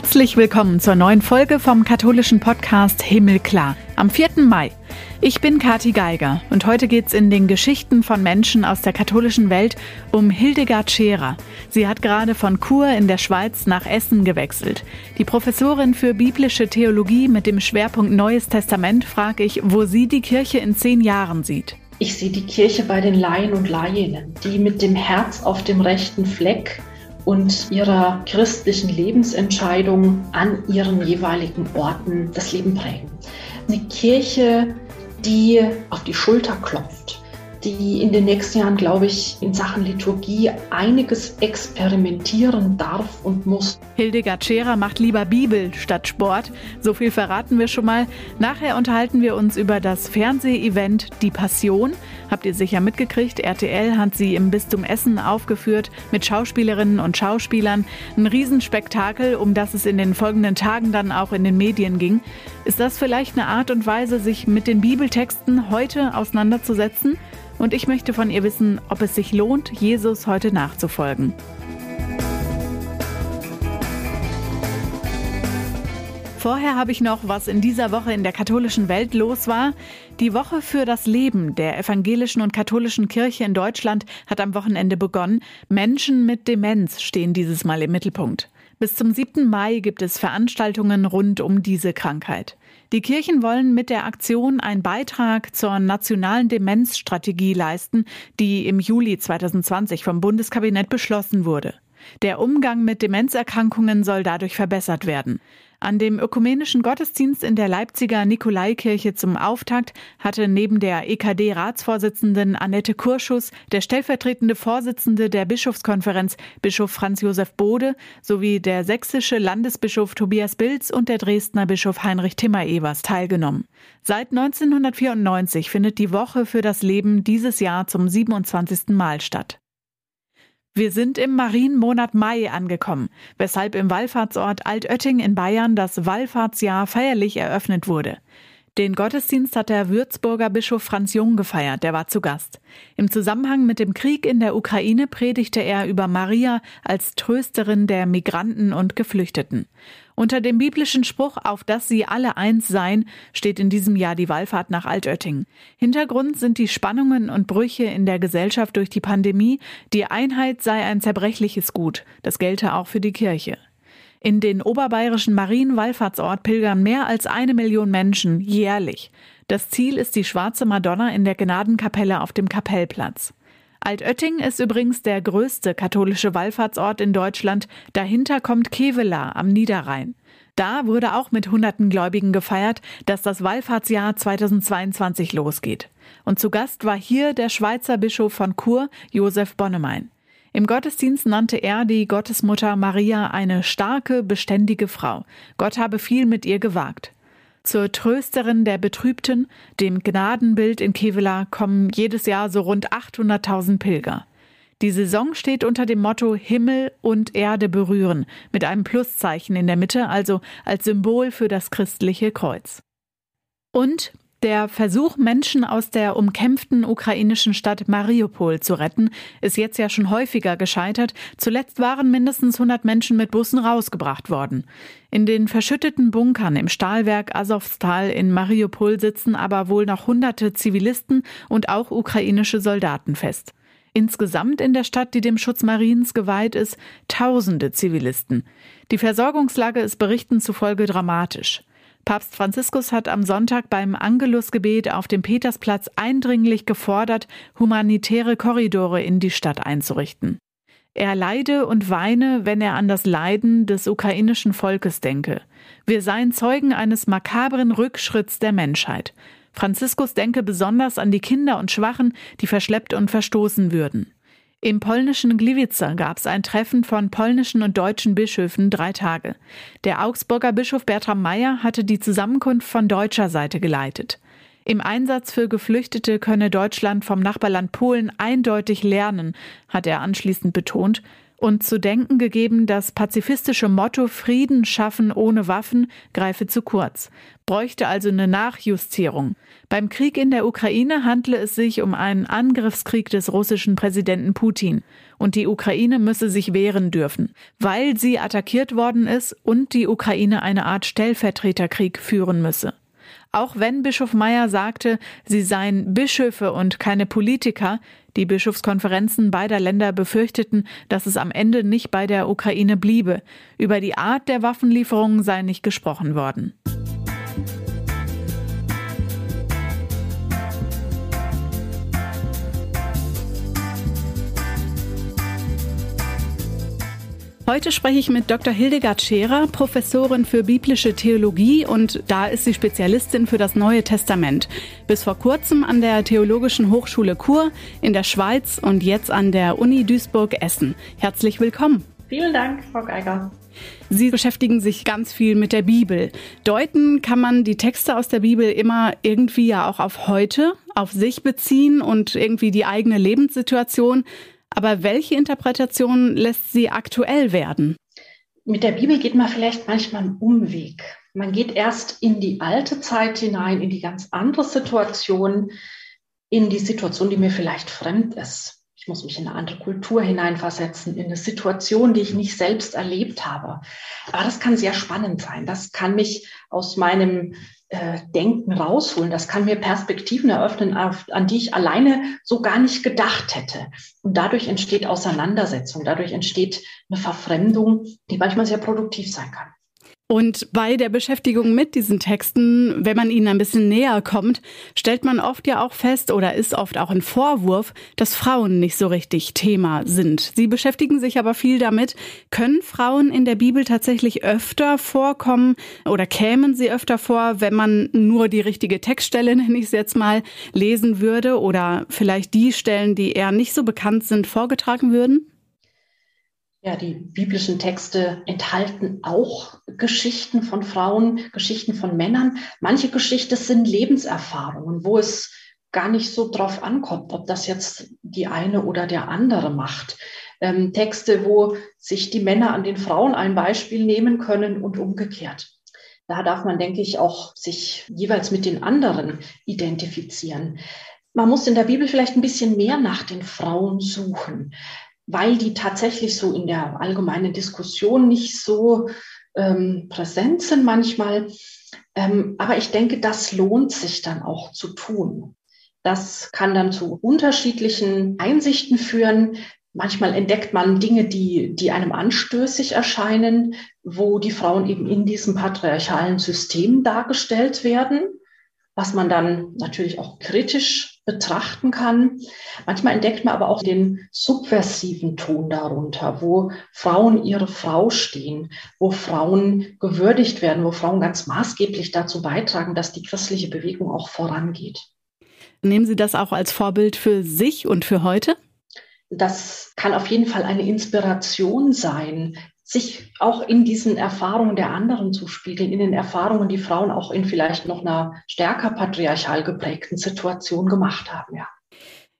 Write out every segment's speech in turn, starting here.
Herzlich willkommen zur neuen Folge vom katholischen Podcast Himmelklar am 4. Mai. Ich bin Kati Geiger und heute geht's in den Geschichten von Menschen aus der katholischen Welt um Hildegard Scherer. Sie hat gerade von Chur in der Schweiz nach Essen gewechselt. Die Professorin für biblische Theologie mit dem Schwerpunkt Neues Testament frage ich, wo sie die Kirche in zehn Jahren sieht. Ich sehe die Kirche bei den Laien und Laieninnen, die mit dem Herz auf dem rechten Fleck und ihrer christlichen Lebensentscheidung an ihren jeweiligen Orten das Leben prägen. Eine Kirche, die auf die Schulter klopft, die in den nächsten Jahren, glaube ich, in Sachen Liturgie einiges experimentieren darf und muss. Hildegard Scherer macht lieber Bibel statt Sport. So viel verraten wir schon mal. Nachher unterhalten wir uns über das Fernseh-Event Die Passion. Habt ihr sicher mitgekriegt, RTL hat sie im Bistum Essen aufgeführt mit Schauspielerinnen und Schauspielern. Ein Riesenspektakel, um das es in den folgenden Tagen dann auch in den Medien ging. Ist das vielleicht eine Art und Weise, sich mit den Bibeltexten heute auseinanderzusetzen? Und ich möchte von ihr wissen, ob es sich lohnt, Jesus heute nachzufolgen. Vorher habe ich noch, was in dieser Woche in der katholischen Welt los war. Die Woche für das Leben der evangelischen und katholischen Kirche in Deutschland hat am Wochenende begonnen. Menschen mit Demenz stehen dieses Mal im Mittelpunkt. Bis zum 7. Mai gibt es Veranstaltungen rund um diese Krankheit. Die Kirchen wollen mit der Aktion einen Beitrag zur nationalen Demenzstrategie leisten, die im Juli 2020 vom Bundeskabinett beschlossen wurde. Der Umgang mit Demenzerkrankungen soll dadurch verbessert werden. An dem ökumenischen Gottesdienst in der Leipziger Nikolaikirche zum Auftakt hatte neben der EKD-Ratsvorsitzenden Annette Kurschus der stellvertretende Vorsitzende der Bischofskonferenz Bischof Franz Josef Bode sowie der sächsische Landesbischof Tobias Bilz und der Dresdner Bischof Heinrich Timmer-Evers teilgenommen. Seit 1994 findet die Woche für das Leben dieses Jahr zum 27. Mal statt. Wir sind im Marienmonat Mai angekommen, weshalb im Wallfahrtsort Altötting in Bayern das Wallfahrtsjahr feierlich eröffnet wurde. Den Gottesdienst hat der Würzburger Bischof Franz Jung gefeiert, der war zu Gast. Im Zusammenhang mit dem Krieg in der Ukraine predigte er über Maria als Trösterin der Migranten und Geflüchteten. Unter dem biblischen Spruch, auf dass sie alle eins seien, steht in diesem Jahr die Wallfahrt nach Altötting. Hintergrund sind die Spannungen und Brüche in der Gesellschaft durch die Pandemie. Die Einheit sei ein zerbrechliches Gut. Das gelte auch für die Kirche. In den oberbayerischen Marienwallfahrtsort pilgern mehr als eine Million Menschen jährlich. Das Ziel ist die schwarze Madonna in der Gnadenkapelle auf dem Kapellplatz. Altötting ist übrigens der größte katholische Wallfahrtsort in Deutschland. Dahinter kommt Kevela am Niederrhein. Da wurde auch mit hunderten Gläubigen gefeiert, dass das Wallfahrtsjahr 2022 losgeht. Und zu Gast war hier der Schweizer Bischof von Chur, Josef Bonnemein. Im Gottesdienst nannte er die Gottesmutter Maria eine starke, beständige Frau. Gott habe viel mit ihr gewagt. Zur Trösterin der Betrübten, dem Gnadenbild in Kevela, kommen jedes Jahr so rund 800.000 Pilger. Die Saison steht unter dem Motto Himmel und Erde berühren, mit einem Pluszeichen in der Mitte, also als Symbol für das christliche Kreuz. Und der Versuch, Menschen aus der umkämpften ukrainischen Stadt Mariupol zu retten, ist jetzt ja schon häufiger gescheitert. Zuletzt waren mindestens 100 Menschen mit Bussen rausgebracht worden. In den verschütteten Bunkern im Stahlwerk Asowstal in Mariupol sitzen aber wohl noch hunderte Zivilisten und auch ukrainische Soldaten fest. Insgesamt in der Stadt, die dem Schutz Mariens geweiht ist, tausende Zivilisten. Die Versorgungslage ist Berichten zufolge dramatisch. Papst Franziskus hat am Sonntag beim Angelusgebet auf dem Petersplatz eindringlich gefordert, humanitäre Korridore in die Stadt einzurichten. Er leide und weine, wenn er an das Leiden des ukrainischen Volkes denke. Wir seien Zeugen eines makabren Rückschritts der Menschheit. Franziskus denke besonders an die Kinder und Schwachen, die verschleppt und verstoßen würden. Im polnischen Gliwice gab es ein Treffen von polnischen und deutschen Bischöfen drei Tage. Der Augsburger Bischof Bertram Meyer hatte die Zusammenkunft von deutscher Seite geleitet. Im Einsatz für Geflüchtete könne Deutschland vom Nachbarland Polen eindeutig lernen, hat er anschließend betont. Und zu denken gegeben, das pazifistische Motto Frieden schaffen ohne Waffen greife zu kurz, bräuchte also eine Nachjustierung. Beim Krieg in der Ukraine handle es sich um einen Angriffskrieg des russischen Präsidenten Putin und die Ukraine müsse sich wehren dürfen, weil sie attackiert worden ist und die Ukraine eine Art Stellvertreterkrieg führen müsse. Auch wenn Bischof Meyer sagte, sie seien Bischöfe und keine Politiker, die Bischofskonferenzen beider Länder befürchteten, dass es am Ende nicht bei der Ukraine bliebe. Über die Art der Waffenlieferungen sei nicht gesprochen worden. Heute spreche ich mit Dr. Hildegard Scherer, Professorin für biblische Theologie und da ist sie Spezialistin für das Neue Testament. Bis vor kurzem an der Theologischen Hochschule Chur in der Schweiz und jetzt an der Uni Duisburg-Essen. Herzlich willkommen. Vielen Dank, Frau Geiger. Sie beschäftigen sich ganz viel mit der Bibel. Deuten kann man die Texte aus der Bibel immer irgendwie ja auch auf heute, auf sich beziehen und irgendwie die eigene Lebenssituation. Aber welche Interpretation lässt sie aktuell werden? Mit der Bibel geht man vielleicht manchmal einen Umweg. Man geht erst in die alte Zeit hinein, in die ganz andere Situation, in die Situation, die mir vielleicht fremd ist. Ich muss mich in eine andere Kultur hineinversetzen, in eine Situation, die ich nicht selbst erlebt habe. Aber das kann sehr spannend sein. Das kann mich aus meinem äh, Denken rausholen. Das kann mir Perspektiven eröffnen, auf, an die ich alleine so gar nicht gedacht hätte. Und dadurch entsteht Auseinandersetzung, dadurch entsteht eine Verfremdung, die manchmal sehr produktiv sein kann. Und bei der Beschäftigung mit diesen Texten, wenn man ihnen ein bisschen näher kommt, stellt man oft ja auch fest oder ist oft auch ein Vorwurf, dass Frauen nicht so richtig Thema sind. Sie beschäftigen sich aber viel damit. Können Frauen in der Bibel tatsächlich öfter vorkommen oder kämen sie öfter vor, wenn man nur die richtige Textstelle, nenne ich es jetzt mal, lesen würde oder vielleicht die Stellen, die eher nicht so bekannt sind, vorgetragen würden? Ja, die biblischen Texte enthalten auch Geschichten von Frauen, Geschichten von Männern. Manche Geschichten sind Lebenserfahrungen, wo es gar nicht so drauf ankommt, ob das jetzt die eine oder der andere macht. Ähm, Texte, wo sich die Männer an den Frauen ein Beispiel nehmen können und umgekehrt. Da darf man, denke ich, auch sich jeweils mit den anderen identifizieren. Man muss in der Bibel vielleicht ein bisschen mehr nach den Frauen suchen weil die tatsächlich so in der allgemeinen Diskussion nicht so ähm, präsent sind manchmal. Ähm, aber ich denke, das lohnt sich dann auch zu tun. Das kann dann zu unterschiedlichen Einsichten führen. Manchmal entdeckt man Dinge, die, die einem anstößig erscheinen, wo die Frauen eben in diesem patriarchalen System dargestellt werden, was man dann natürlich auch kritisch betrachten kann. Manchmal entdeckt man aber auch den subversiven Ton darunter, wo Frauen ihre Frau stehen, wo Frauen gewürdigt werden, wo Frauen ganz maßgeblich dazu beitragen, dass die christliche Bewegung auch vorangeht. Nehmen Sie das auch als Vorbild für sich und für heute? Das kann auf jeden Fall eine Inspiration sein, sich auch in diesen Erfahrungen der anderen zu spiegeln, in den Erfahrungen, die Frauen auch in vielleicht noch einer stärker patriarchal geprägten Situation gemacht haben, ja.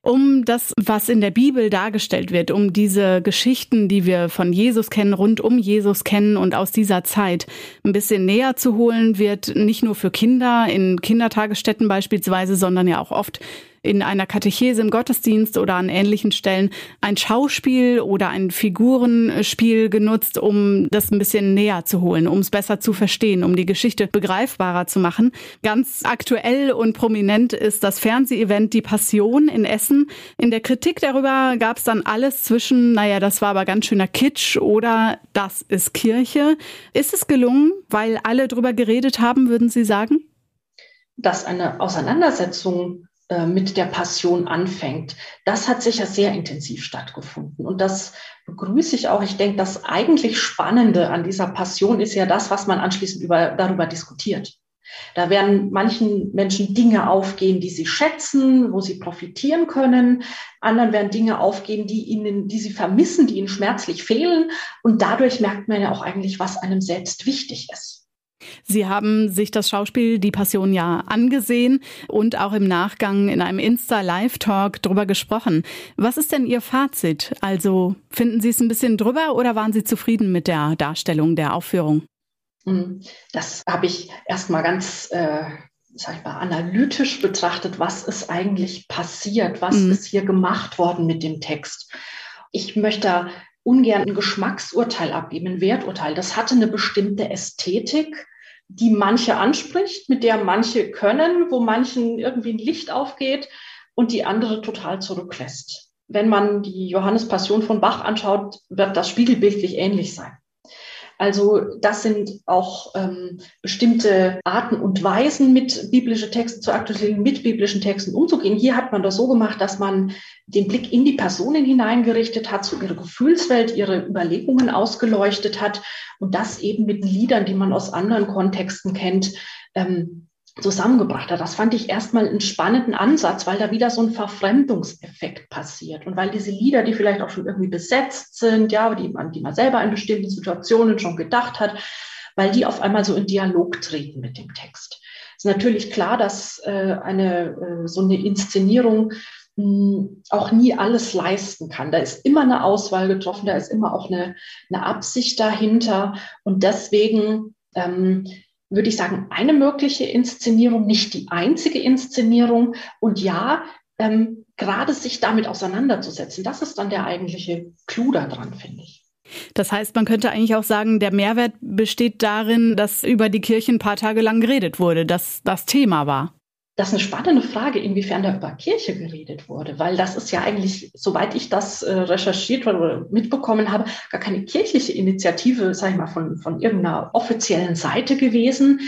Um das, was in der Bibel dargestellt wird, um diese Geschichten, die wir von Jesus kennen, rund um Jesus kennen und aus dieser Zeit ein bisschen näher zu holen, wird nicht nur für Kinder in Kindertagesstätten beispielsweise, sondern ja auch oft in einer Katechese im Gottesdienst oder an ähnlichen Stellen ein Schauspiel oder ein Figurenspiel genutzt, um das ein bisschen näher zu holen, um es besser zu verstehen, um die Geschichte begreifbarer zu machen. Ganz aktuell und prominent ist das Fernsehevent Die Passion in Essen. In der Kritik darüber gab es dann alles zwischen, naja, das war aber ganz schöner Kitsch oder das ist Kirche. Ist es gelungen, weil alle drüber geredet haben, würden Sie sagen? Dass eine Auseinandersetzung äh, mit der Passion anfängt. Das hat sicher sehr intensiv stattgefunden. Und das begrüße ich auch. Ich denke, das eigentlich Spannende an dieser Passion ist ja das, was man anschließend über, darüber diskutiert. Da werden manchen Menschen Dinge aufgehen, die sie schätzen, wo sie profitieren können. Anderen werden Dinge aufgehen, die ihnen, die sie vermissen, die ihnen schmerzlich fehlen. Und dadurch merkt man ja auch eigentlich, was einem selbst wichtig ist. Sie haben sich das Schauspiel Die Passion ja angesehen und auch im Nachgang in einem Insta-Live-Talk drüber gesprochen. Was ist denn Ihr Fazit? Also finden Sie es ein bisschen drüber oder waren Sie zufrieden mit der Darstellung der Aufführung? Hm, das habe ich erstmal ganz äh, sag ich mal, analytisch betrachtet, was ist eigentlich passiert, was mhm. ist hier gemacht worden mit dem Text. Ich möchte ungern ein Geschmacksurteil abgeben, ein Werturteil. Das hatte eine bestimmte Ästhetik, die manche anspricht, mit der manche können, wo manchen irgendwie ein Licht aufgeht und die andere total zurücklässt. Wenn man die Johannes Passion von Bach anschaut, wird das spiegelbildlich ähnlich sein. Also das sind auch ähm, bestimmte Arten und Weisen, mit biblischen Texten zu aktualisieren, mit biblischen Texten umzugehen. Hier hat man das so gemacht, dass man den Blick in die Personen hineingerichtet hat, zu ihrer Gefühlswelt, ihre Überlegungen ausgeleuchtet hat und das eben mit Liedern, die man aus anderen Kontexten kennt, ähm, zusammengebracht hat. Das fand ich erstmal einen spannenden Ansatz, weil da wieder so ein Verfremdungseffekt passiert und weil diese Lieder, die vielleicht auch schon irgendwie besetzt sind, ja, die man, die man selber in bestimmten Situationen schon gedacht hat, weil die auf einmal so in Dialog treten mit dem Text. Es ist natürlich klar, dass äh, eine äh, so eine Inszenierung mh, hm, auch nie alles leisten kann. Da ist immer eine Auswahl getroffen, da ist immer auch eine, eine Absicht dahinter und deswegen ähm, würde ich sagen, eine mögliche Inszenierung, nicht die einzige Inszenierung. Und ja, ähm, gerade sich damit auseinanderzusetzen, das ist dann der eigentliche Clou daran, finde ich. Das heißt, man könnte eigentlich auch sagen, der Mehrwert besteht darin, dass über die Kirche ein paar Tage lang geredet wurde, dass das Thema war. Das ist eine spannende Frage, inwiefern da über Kirche geredet wurde, weil das ist ja eigentlich, soweit ich das äh, recherchiert oder mitbekommen habe, gar keine kirchliche Initiative, sage ich mal, von, von irgendeiner offiziellen Seite gewesen.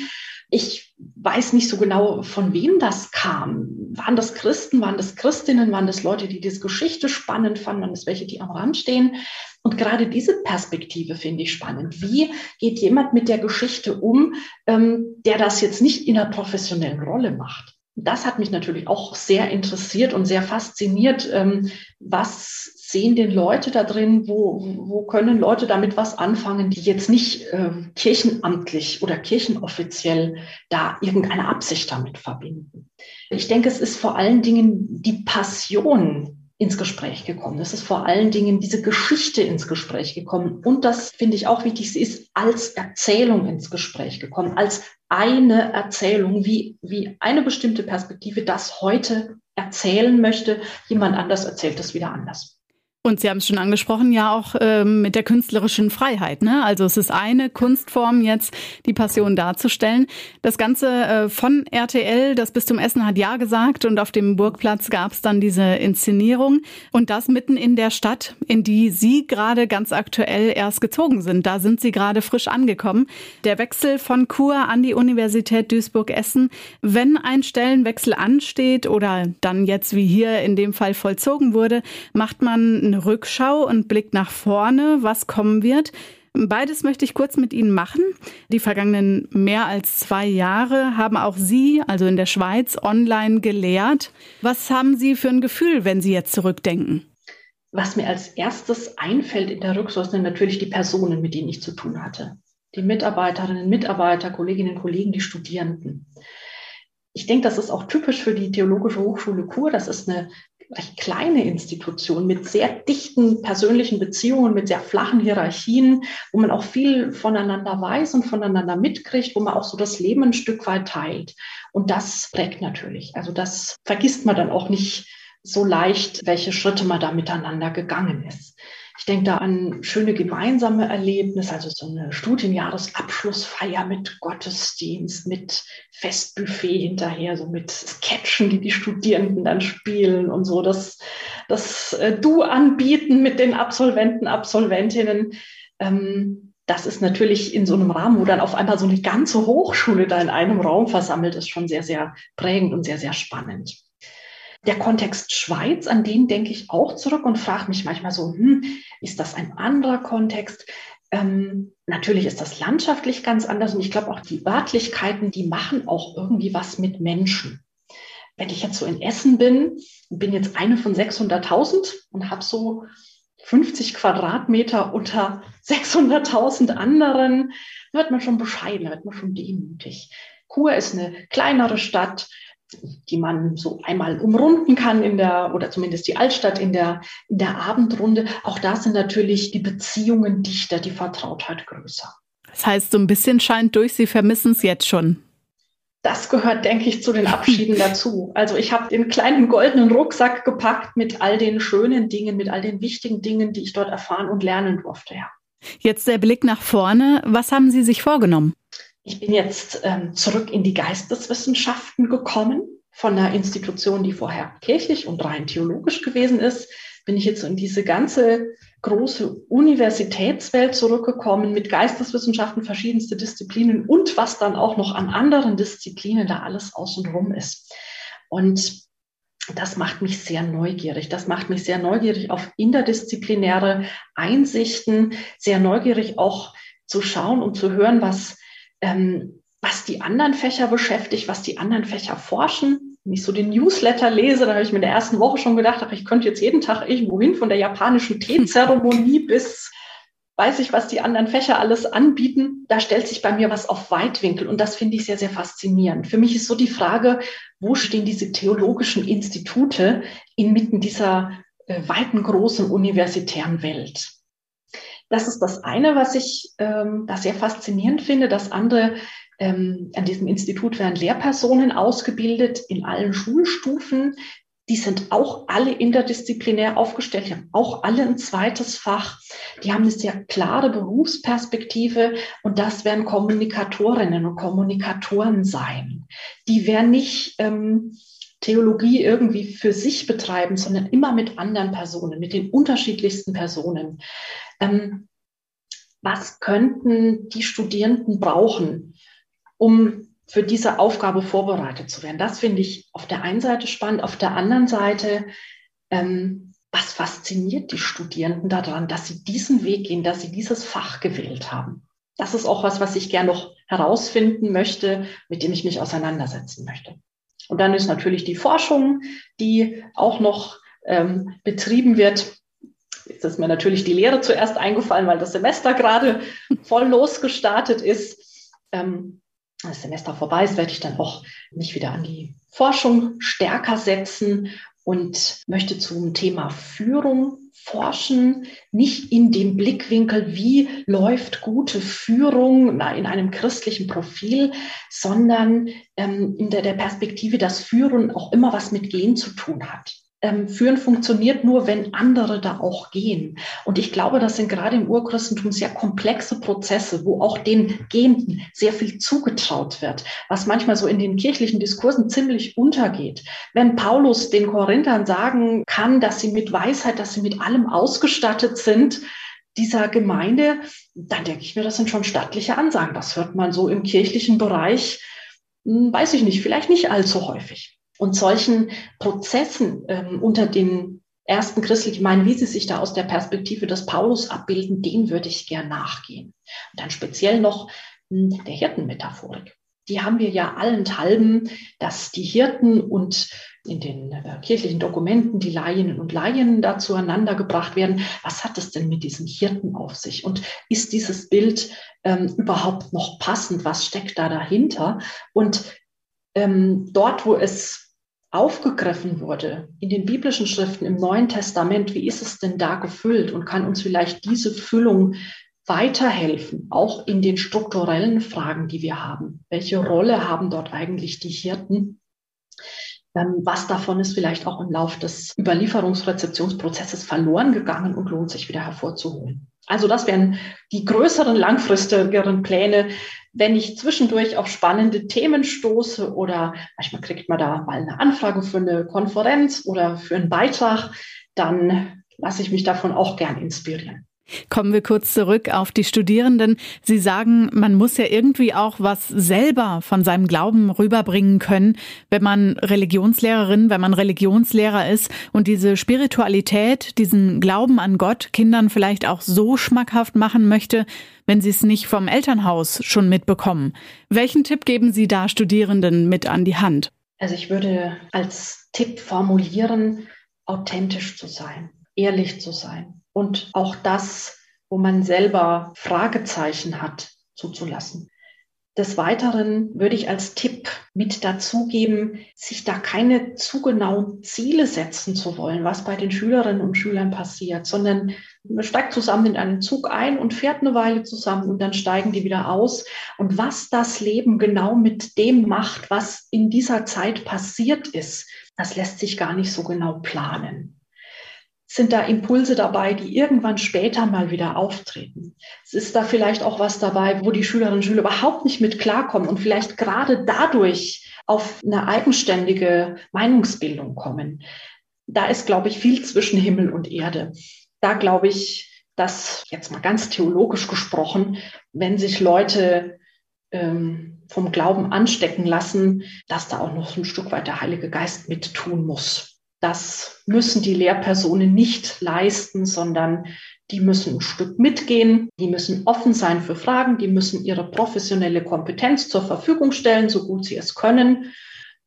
Ich weiß nicht so genau, von wem das kam. Waren das Christen, waren das Christinnen, waren das Leute, die diese Geschichte spannend fanden, waren das welche, die am Rand stehen? Und gerade diese Perspektive finde ich spannend. Wie geht jemand mit der Geschichte um, ähm, der das jetzt nicht in einer professionellen Rolle macht? Das hat mich natürlich auch sehr interessiert und sehr fasziniert. Ähm, was sehen denn Leute da drin? Wo, wo können Leute damit was anfangen, die jetzt nicht äh, kirchenamtlich oder kirchenoffiziell da irgendeine Absicht damit verbinden? Ich denke, es ist vor allen Dingen die Passion, ins Gespräch gekommen. Es ist vor allen Dingen diese Geschichte ins Gespräch gekommen. Und das finde ich auch wichtig, sie ist als Erzählung ins Gespräch gekommen, als eine Erzählung, wie, wie eine bestimmte Perspektive das heute erzählen möchte. Jemand anders erzählt das wieder anders. Und Sie haben es schon angesprochen, ja auch ähm, mit der künstlerischen Freiheit. Ne? Also es ist eine Kunstform jetzt, die Passion darzustellen. Das Ganze äh, von RTL, das Bistum Essen hat ja gesagt und auf dem Burgplatz gab es dann diese Inszenierung und das mitten in der Stadt, in die Sie gerade ganz aktuell erst gezogen sind. Da sind Sie gerade frisch angekommen. Der Wechsel von Kur an die Universität Duisburg-Essen, wenn ein Stellenwechsel ansteht oder dann jetzt wie hier in dem Fall vollzogen wurde, macht man eine Rückschau und blickt nach vorne, was kommen wird. Beides möchte ich kurz mit Ihnen machen. Die vergangenen mehr als zwei Jahre haben auch Sie, also in der Schweiz, online gelehrt. Was haben Sie für ein Gefühl, wenn Sie jetzt zurückdenken? Was mir als erstes einfällt in der Rückschau sind natürlich die Personen, mit denen ich zu tun hatte. Die Mitarbeiterinnen, Mitarbeiter, Kolleginnen und Kollegen, die Studierenden. Ich denke, das ist auch typisch für die Theologische Hochschule Kur. Das ist eine recht kleine Institution mit sehr dichten persönlichen Beziehungen, mit sehr flachen Hierarchien, wo man auch viel voneinander weiß und voneinander mitkriegt, wo man auch so das Leben ein Stück weit teilt. Und das prägt natürlich. Also das vergisst man dann auch nicht so leicht, welche Schritte man da miteinander gegangen ist. Ich denke da an schöne gemeinsame Erlebnisse, also so eine Studienjahresabschlussfeier mit Gottesdienst, mit Festbuffet hinterher, so mit Sketchen, die die Studierenden dann spielen und so, das, das äh, Du anbieten mit den Absolventen, Absolventinnen. Ähm, das ist natürlich in so einem Rahmen, wo dann auf einmal so eine ganze Hochschule da in einem Raum versammelt ist, schon sehr, sehr prägend und sehr, sehr spannend. Der Kontext Schweiz, an den denke ich auch zurück und frage mich manchmal so, hm, ist das ein anderer Kontext? Ähm, natürlich ist das landschaftlich ganz anders und ich glaube auch die Örtlichkeiten, die machen auch irgendwie was mit Menschen. Wenn ich jetzt so in Essen bin, bin jetzt eine von 600.000 und habe so 50 Quadratmeter unter 600.000 anderen, wird man schon bescheiden, wird man schon demütig. Chur ist eine kleinere Stadt, die man so einmal umrunden kann in der, oder zumindest die Altstadt in der, in der Abendrunde. Auch da sind natürlich die Beziehungen dichter, die Vertrautheit größer. Das heißt, so ein bisschen scheint durch, Sie vermissen es jetzt schon. Das gehört, denke ich, zu den Abschieden dazu. Also ich habe den kleinen goldenen Rucksack gepackt mit all den schönen Dingen, mit all den wichtigen Dingen, die ich dort erfahren und lernen durfte, ja. Jetzt der Blick nach vorne. Was haben Sie sich vorgenommen? Ich bin jetzt ähm, zurück in die Geisteswissenschaften gekommen von einer Institution, die vorher kirchlich und rein theologisch gewesen ist, bin ich jetzt in diese ganze große Universitätswelt zurückgekommen mit Geisteswissenschaften, verschiedenste Disziplinen und was dann auch noch an anderen Disziplinen da alles außenrum ist. Und das macht mich sehr neugierig. Das macht mich sehr neugierig auf interdisziplinäre Einsichten, sehr neugierig auch zu schauen und zu hören, was ähm, was die anderen Fächer beschäftigt, was die anderen Fächer forschen. Wenn ich so den Newsletter lese, da habe ich mir in der ersten Woche schon gedacht, ach, ich könnte jetzt jeden Tag irgendwo hin, von der japanischen Teezeremonie bis weiß ich, was die anderen Fächer alles anbieten. Da stellt sich bei mir was auf Weitwinkel und das finde ich sehr, sehr faszinierend. Für mich ist so die Frage, wo stehen diese theologischen Institute inmitten dieser äh, weiten, großen universitären Welt? Das ist das eine, was ich ähm, da sehr faszinierend finde. Das andere, ähm, an diesem Institut werden Lehrpersonen ausgebildet in allen Schulstufen. Die sind auch alle interdisziplinär aufgestellt, die haben auch alle ein zweites Fach. Die haben eine sehr klare Berufsperspektive und das werden Kommunikatorinnen und Kommunikatoren sein. Die werden nicht ähm, Theologie irgendwie für sich betreiben, sondern immer mit anderen Personen, mit den unterschiedlichsten Personen. Ähm, was könnten die Studierenden brauchen, um für diese Aufgabe vorbereitet zu werden? Das finde ich auf der einen Seite spannend. Auf der anderen Seite, ähm, was fasziniert die Studierenden daran, dass sie diesen Weg gehen, dass sie dieses Fach gewählt haben? Das ist auch was, was ich gerne noch herausfinden möchte, mit dem ich mich auseinandersetzen möchte. Und dann ist natürlich die Forschung, die auch noch ähm, betrieben wird. Jetzt ist mir natürlich die Lehre zuerst eingefallen, weil das Semester gerade voll losgestartet ist. Ähm, das Semester vorbei ist, werde ich dann auch mich wieder an die Forschung stärker setzen und möchte zum Thema Führung forschen, nicht in dem Blickwinkel, wie läuft gute Führung in einem christlichen Profil, sondern ähm, in der, der Perspektive, dass Führen auch immer was mit Gehen zu tun hat Führen funktioniert nur, wenn andere da auch gehen. Und ich glaube, das sind gerade im Urchristentum sehr komplexe Prozesse, wo auch den Gehenden sehr viel zugetraut wird, was manchmal so in den kirchlichen Diskursen ziemlich untergeht. Wenn Paulus den Korinthern sagen kann, dass sie mit Weisheit, dass sie mit allem ausgestattet sind, dieser Gemeinde, dann denke ich mir, das sind schon stattliche Ansagen. Das hört man so im kirchlichen Bereich, hm, weiß ich nicht, vielleicht nicht allzu häufig. Und solchen Prozessen ähm, unter den ersten christlichen Gemeinden, wie sie sich da aus der Perspektive des Paulus abbilden, den würde ich gern nachgehen. Und dann speziell noch mh, hm, der Hirtenmetaphorik. Die haben wir ja allenthalben, dass die Hirten und in den äh, kirchlichen Dokumenten die Laien und Laien da zueinander gebracht werden. Was hat es denn mit diesen Hirten auf sich? Und ist dieses Bild ähm, überhaupt noch passend? Was steckt da dahinter? Und ähm, dort, wo es aufgegriffen wurde in den biblischen Schriften im Neuen Testament, wie ist es denn da gefüllt und kann uns vielleicht diese Füllung weiterhelfen, auch in den strukturellen Fragen, die wir haben. Welche Rolle haben dort eigentlich die Hirten? Ähm, was davon ist vielleicht auch im Lauf des Überlieferungsrezeptionsprozesses verloren gegangen und lohnt sich wieder hervorzuholen. Also das wären die größeren, langfristigeren Pläne, wenn ich zwischendurch auf spannende Themen stoße oder manchmal kriegt man da mal eine Anfrage für eine Konferenz oder für einen Beitrag, dann lasse ich mich davon auch gern inspirieren. Kommen wir kurz zurück auf die Studierenden. Sie sagen, man muss ja irgendwie auch was selber von seinem Glauben rüberbringen können, wenn man Religionslehrerin, wenn man Religionslehrer ist und diese Spiritualität, diesen Glauben an Gott Kindern vielleicht auch so schmackhaft machen möchte, wenn sie es nicht vom Elternhaus schon mitbekommen. Welchen Tipp geben Sie da Studierenden mit an die Hand? Also ich würde als Tipp formulieren, authentisch zu sein, ehrlich zu sein und auch das, wo man selber Fragezeichen hat, zuzulassen. Des Weiteren würde ich als Tipp mit dazugeben, sich da keine zu genauen Ziele setzen zu wollen, was bei den Schülerinnen und Schülern passiert, sondern man steigt zusammen in einen Zug ein und fährt eine Weile zusammen und dann steigen die wieder aus. Und was das Leben genau mit dem macht, was in dieser Zeit passiert ist, das lässt sich gar nicht so genau planen sind da Impulse dabei, die irgendwann später mal wieder auftreten. Es ist da vielleicht auch was dabei, wo die Schülerinnen und Schüler überhaupt nicht mit klarkommen und vielleicht gerade dadurch auf eine eigenständige Meinungsbildung kommen. Da ist, glaube ich, viel zwischen Himmel und Erde. Da glaube ich, dass jetzt mal ganz theologisch gesprochen, wenn sich Leute ähm, vom Glauben anstecken lassen, dass da auch noch ein Stück weit der Heilige Geist mit tun muss. Das müssen die Lehrpersonen nicht leisten, sondern die müssen ein Stück mitgehen, die müssen offen sein für Fragen, die müssen ihre professionelle Kompetenz zur Verfügung stellen, so gut sie es können.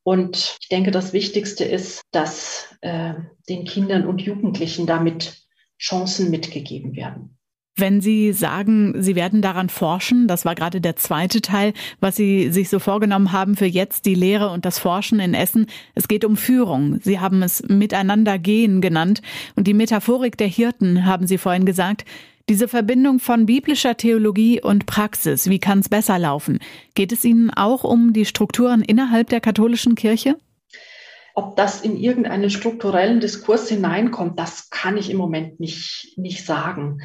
Und ich denke, das Wichtigste ist, dass äh, den Kindern und Jugendlichen damit Chancen mitgegeben werden. Wenn Sie sagen, Sie werden daran forschen, das war gerade der zweite Teil, was Sie sich so vorgenommen haben für jetzt die Lehre und das Forschen in Essen. Es geht um Führung. Sie haben es Miteinander gehen genannt. Und die Metaphorik der Hirten, haben Sie vorhin gesagt. Diese Verbindung von biblischer Theologie und Praxis, wie kann es besser laufen? Geht es Ihnen auch um die Strukturen innerhalb der katholischen Kirche? Ob das in irgendeinen strukturellen Diskurs hineinkommt, das kann ich im Moment nicht, nicht sagen.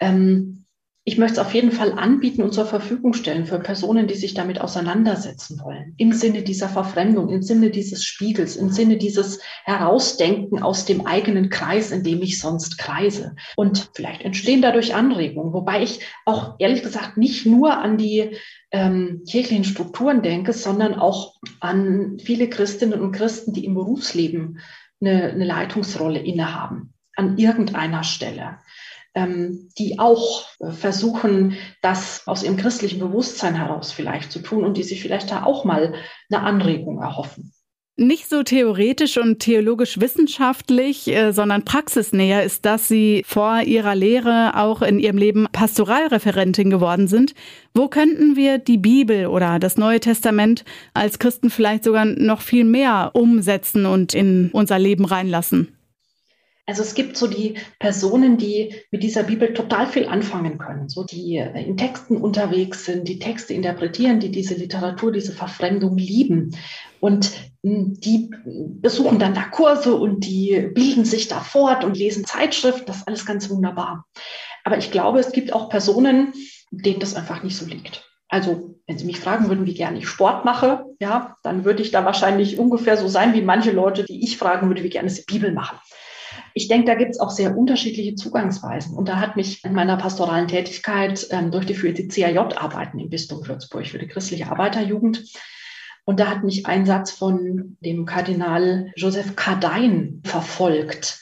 Ähm, ich möchte es auf jeden Fall anbieten und zur Verfügung stellen für Personen, die sich damit auseinandersetzen wollen. Im Sinne dieser Verfremdung, im Sinne dieses Spiegels, im Sinne dieses Herausdenken aus dem eigenen Kreis, in dem ich sonst kreise. Und vielleicht entstehen dadurch Anregungen, wobei ich auch ehrlich gesagt nicht nur an die ähm, kirchlichen Strukturen denke, sondern auch an viele Christinnen und Christen, die im Berufsleben eine, eine Leitungsrolle innehaben, an irgendeiner Stelle ähm, die auch äh, versuchen, das aus ihrem christlichen Bewusstsein heraus vielleicht zu tun und die sich vielleicht da auch mal eine Anregung erhoffen. Nicht so theoretisch und theologisch wissenschaftlich, äh, sondern praxisnäher ist, dass Sie vor Ihrer Lehre auch in Ihrem Leben Pastoralreferentin geworden sind. Wo könnten wir die Bibel oder das Neue Testament als Christen vielleicht sogar noch viel mehr umsetzen und in unser Leben reinlassen? Also es gibt so die Personen, die mit dieser Bibel total viel anfangen können, so die äh, in Texten unterwegs sind, die Texte interpretieren, die diese Literatur, diese Verfremdung lieben. Und hm, die besuchen dann da Kurse und die bilden sich da fort und lesen Zeitschriften. Das ist alles ganz wunderbar. Aber ich glaube, es gibt auch Personen, denen das einfach nicht so liegt. Also, wenn Sie mich fragen würden, wie gerne ich Sport mache, ja, dann würde ich da wahrscheinlich ungefähr so sein wie manche Leute, die ich fragen würde, wie gerne sie Bibel machen. Ich denke, da gibt es auch sehr unterschiedliche Zugangsweisen. Und da hat mich in meiner pastoralen Tätigkeit ähm, die CAJ-Arbeiten im Bistum Würzburg für die christliche Arbeiterjugend und da hat mich ein Satz von dem Kardinal Joseph Cardain verfolgt.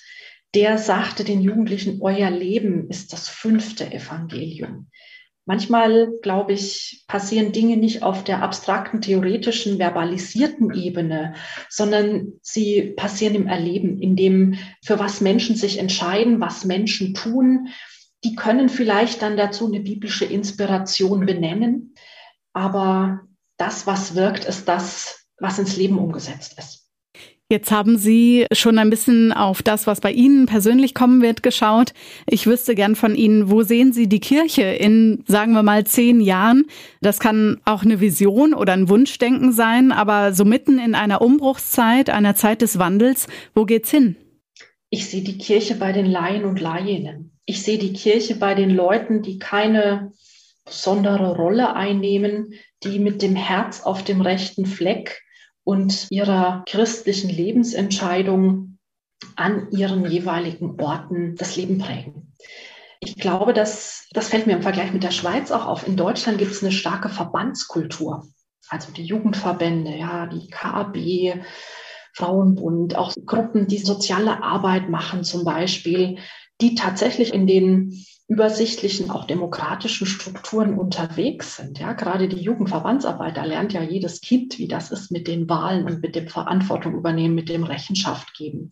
Der sagte den Jugendlichen, euer Leben ist das fünfte Evangelium. Manchmal, glaube ich, passieren Dinge nicht auf der abstrakten, theoretischen, verbalisierten Ebene, sondern sie passieren im Erleben, in dem, für was Menschen sich entscheiden, was Menschen tun. Die können vielleicht dann dazu eine biblische Inspiration benennen, aber das, was wirkt, ist das, was ins Leben umgesetzt ist. Jetzt haben Sie schon ein bisschen auf das, was bei Ihnen persönlich kommen wird, geschaut. Ich wüsste gern von Ihnen, wo sehen Sie die Kirche in, sagen wir mal, zehn Jahren? Das kann auch eine Vision oder ein Wunschdenken sein, aber so mitten in einer Umbruchszeit, einer Zeit des Wandels, wo geht's hin? Ich sehe die Kirche bei den Laien und Laien. Ich sehe die Kirche bei den Leuten, die keine besondere Rolle einnehmen, die mit dem Herz auf dem rechten Fleck und ihrer christlichen Lebensentscheidung an ihren jeweiligen Orten das Leben prägen. Ich glaube, dass, das fällt mir im Vergleich mit der Schweiz auch auf. In Deutschland gibt es eine starke Verbandskultur. Also die Jugendverbände, ja, die KAB, Frauenbund, auch Gruppen, die soziale Arbeit machen zum Beispiel, die tatsächlich in den übersichtlichen, auch demokratischen Strukturen unterwegs sind. Ja, gerade die Jugendverbandsarbeit, da lernt ja jedes Kind, wie das ist mit den Wahlen und mit dem Verantwortung übernehmen, mit dem Rechenschaft geben.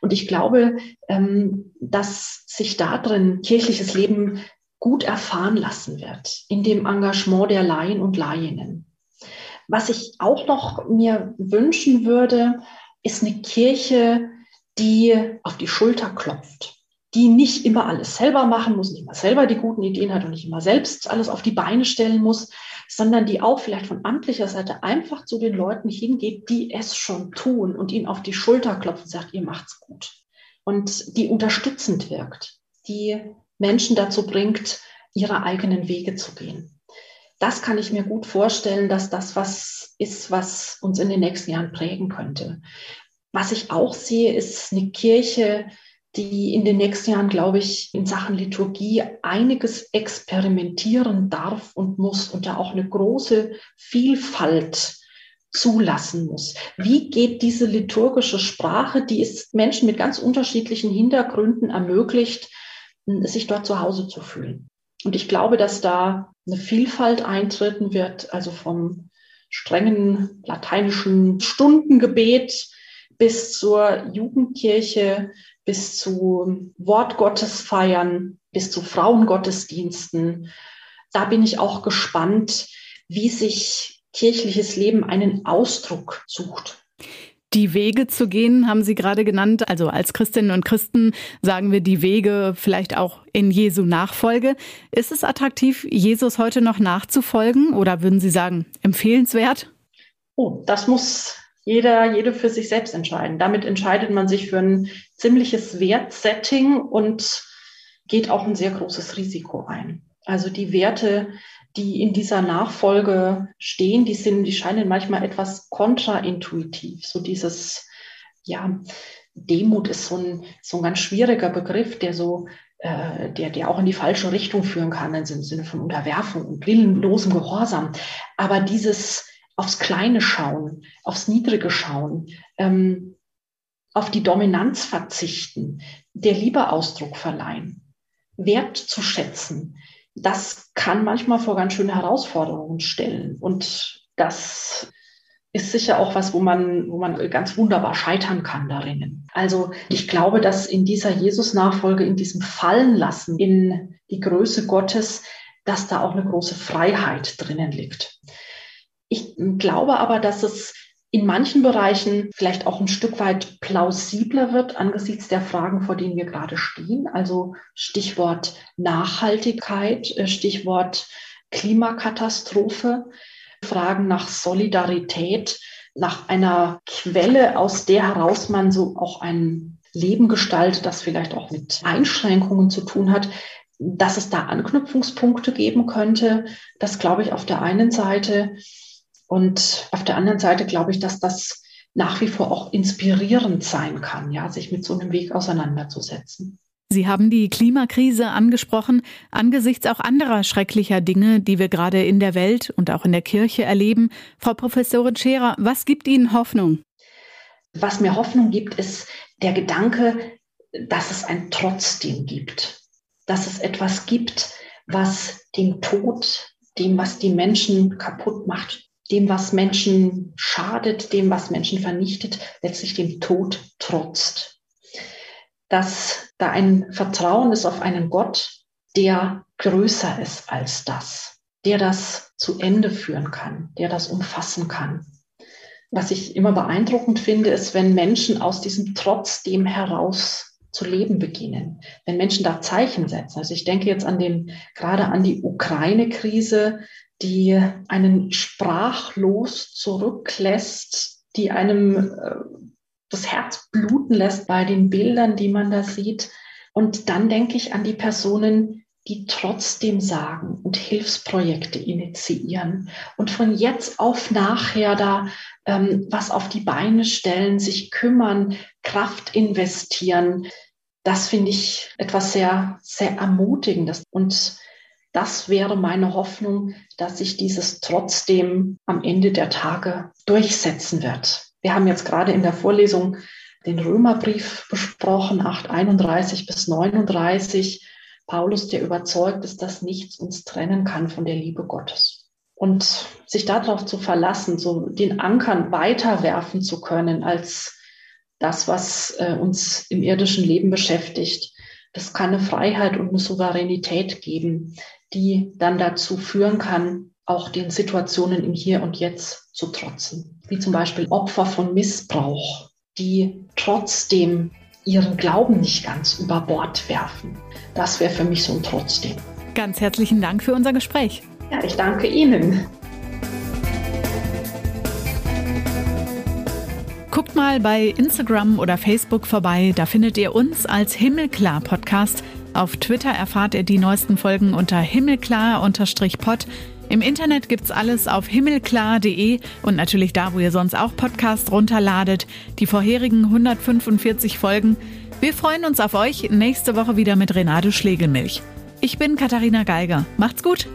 Und ich glaube, ähm, dass sich darin kirchliches Leben gut erfahren lassen wird in dem Engagement der Laien und Laieninnen. Was ich auch noch mir wünschen würde, ist eine Kirche, die auf die Schulter klopft, die nicht immer alles selber machen muss, nicht immer selber die guten Ideen hat und nicht immer selbst alles auf die Beine stellen muss, sondern die auch vielleicht von amtlicher Seite einfach zu den Leuten hingeht, die es schon tun und ihnen auf die Schulter klopft und sagt, ihr macht's gut. Und die unterstützend wirkt, die Menschen dazu bringt, ihre eigenen Wege zu gehen. Das kann ich mir gut vorstellen, dass das was ist, was uns in den nächsten Jahren prägen könnte. Was ich auch sehe, ist eine Kirche, die in den nächsten Jahren, glaube ich, in Sachen Liturgie einiges experimentieren darf und muss und da auch eine große Vielfalt zulassen muss. Wie geht diese liturgische Sprache, die es Menschen mit ganz unterschiedlichen Hintergründen ermöglicht, sich dort zu Hause zu fühlen? Und ich glaube, dass da eine Vielfalt eintreten wird, also vom strengen lateinischen Stundengebet bis zur Jugendkirche, bis zu Wortgottesfeiern, bis zu Frauengottesdiensten. Da bin ich auch gespannt, wie sich kirchliches Leben einen Ausdruck sucht. Die Wege zu gehen, haben Sie gerade genannt. Also als Christinnen und Christen sagen wir die Wege vielleicht auch in Jesu Nachfolge. Ist es attraktiv, Jesus heute noch nachzufolgen oder würden Sie sagen, empfehlenswert? Oh, das muss jeder, jede für sich selbst entscheiden. Damit entscheidet man sich für ein ziemliches Wertsetting und geht auch ein sehr großes Risiko ein. Also die Werte, die in dieser Nachfolge stehen, die sind, die scheinen manchmal etwas kontraintuitiv. So dieses, ja, Demut ist so ein, so ein ganz schwieriger Begriff, der so, äh, der, der auch in die falsche Richtung führen kann, im Sinne von Unterwerfung und willenlosem Gehorsam. Aber dieses aufs Kleine schauen, aufs Niedrige schauen, ähm, auf die Dominanz verzichten, der Liebe Ausdruck verleihen, Wert zu schätzen, das kann manchmal vor ganz schöne Herausforderungen stellen. Und das ist sicher auch was, wo man, wo man ganz wunderbar scheitern kann darin. Also ich glaube, dass in dieser Jesus-Nachfolge, in diesem Fallenlassen in die Größe Gottes, dass da auch eine große Freiheit drinnen liegt. Ich glaube aber, dass es in manchen Bereichen vielleicht auch ein Stück weit plausibler wird angesichts der Fragen, vor denen wir gerade stehen. Also Stichwort Nachhaltigkeit, äh, Stichwort Klimakatastrophe, Fragen nach Solidarität, nach einer Quelle, aus der heraus man so auch ein Leben gestaltet, das vielleicht auch mit Einschränkungen zu tun hat, dass es da Anknüpfungspunkte geben könnte. Das glaube ich auf der einen Seite. Und auf der anderen Seite glaube ich, dass das nach wie vor auch inspirierend sein kann, ja, sich mit so einem Weg auseinanderzusetzen. Sie haben die Klimakrise angesprochen, angesichts auch anderer schrecklicher Dinge, die wir gerade in der Welt und auch in der Kirche erleben. Frau Professorin Scherer, was gibt Ihnen Hoffnung? Was mir Hoffnung gibt, ist der Gedanke, dass es ein Trotzdem gibt, dass es etwas gibt, was dem Tod, dem, was die Menschen kaputt macht, dem, was Menschen schadet, dem, was Menschen vernichtet, letztlich dem Tod trotzt. Dass da ein Vertrauen ist auf einen Gott, der größer ist als das, der das zu Ende führen kann, der das umfassen kann. Was ich immer beeindruckend finde, ist, wenn Menschen aus diesem Trotzdem heraus zu leben beginnen, wenn Menschen da Zeichen setzen. Also ich denke jetzt an den, gerade an die Ukraine-Krise, die einen sprachlos zurücklässt, die einem äh, das Herz bluten lässt bei den Bildern, die man da sieht. Und dann denke ich an die Personen, die trotzdem sagen und Hilfsprojekte initiieren und von jetzt auf nachher da ähm, was auf die Beine stellen, sich kümmern, Kraft investieren. Das finde ich etwas sehr, sehr Ermutigendes. Und das wäre meine Hoffnung, dass sich dieses trotzdem am Ende der Tage durchsetzen wird. Wir haben jetzt gerade in der Vorlesung den Römerbrief besprochen, 831 bis 39. Paulus, der überzeugt ist, dass nichts uns trennen kann von der Liebe Gottes. Und sich darauf zu verlassen, so den Ankern weiterwerfen zu können als das, was äh, uns im irdischen Leben beschäftigt, Das kann eine Freiheit und eine Souveränität geben, die dann dazu führen kann, auch den Situationen im Hier und Jetzt zu trotzen. Wie zum Beispiel Opfer von Missbrauch, die trotzdem ihren Glauben nicht ganz über Bord werfen. Das wäre für mich so ein Trotzdem. Ganz herzlichen Dank für unser Gespräch. Ja, ich danke Ihnen. Guckt mal bei Instagram oder Facebook vorbei, da findet ihr uns als Himmelklar Podcast. Auf Twitter erfahrt ihr die neuesten Folgen unter himmelklar-pod. Im Internet gibt's alles auf himmelklar.de und natürlich da, wo ihr sonst auch Podcasts runterladet. Die vorherigen 145 Folgen. Wir freuen uns auf euch nächste Woche wieder mit Renate Schlegelmilch. Ich bin Katharina Geiger. Macht's gut!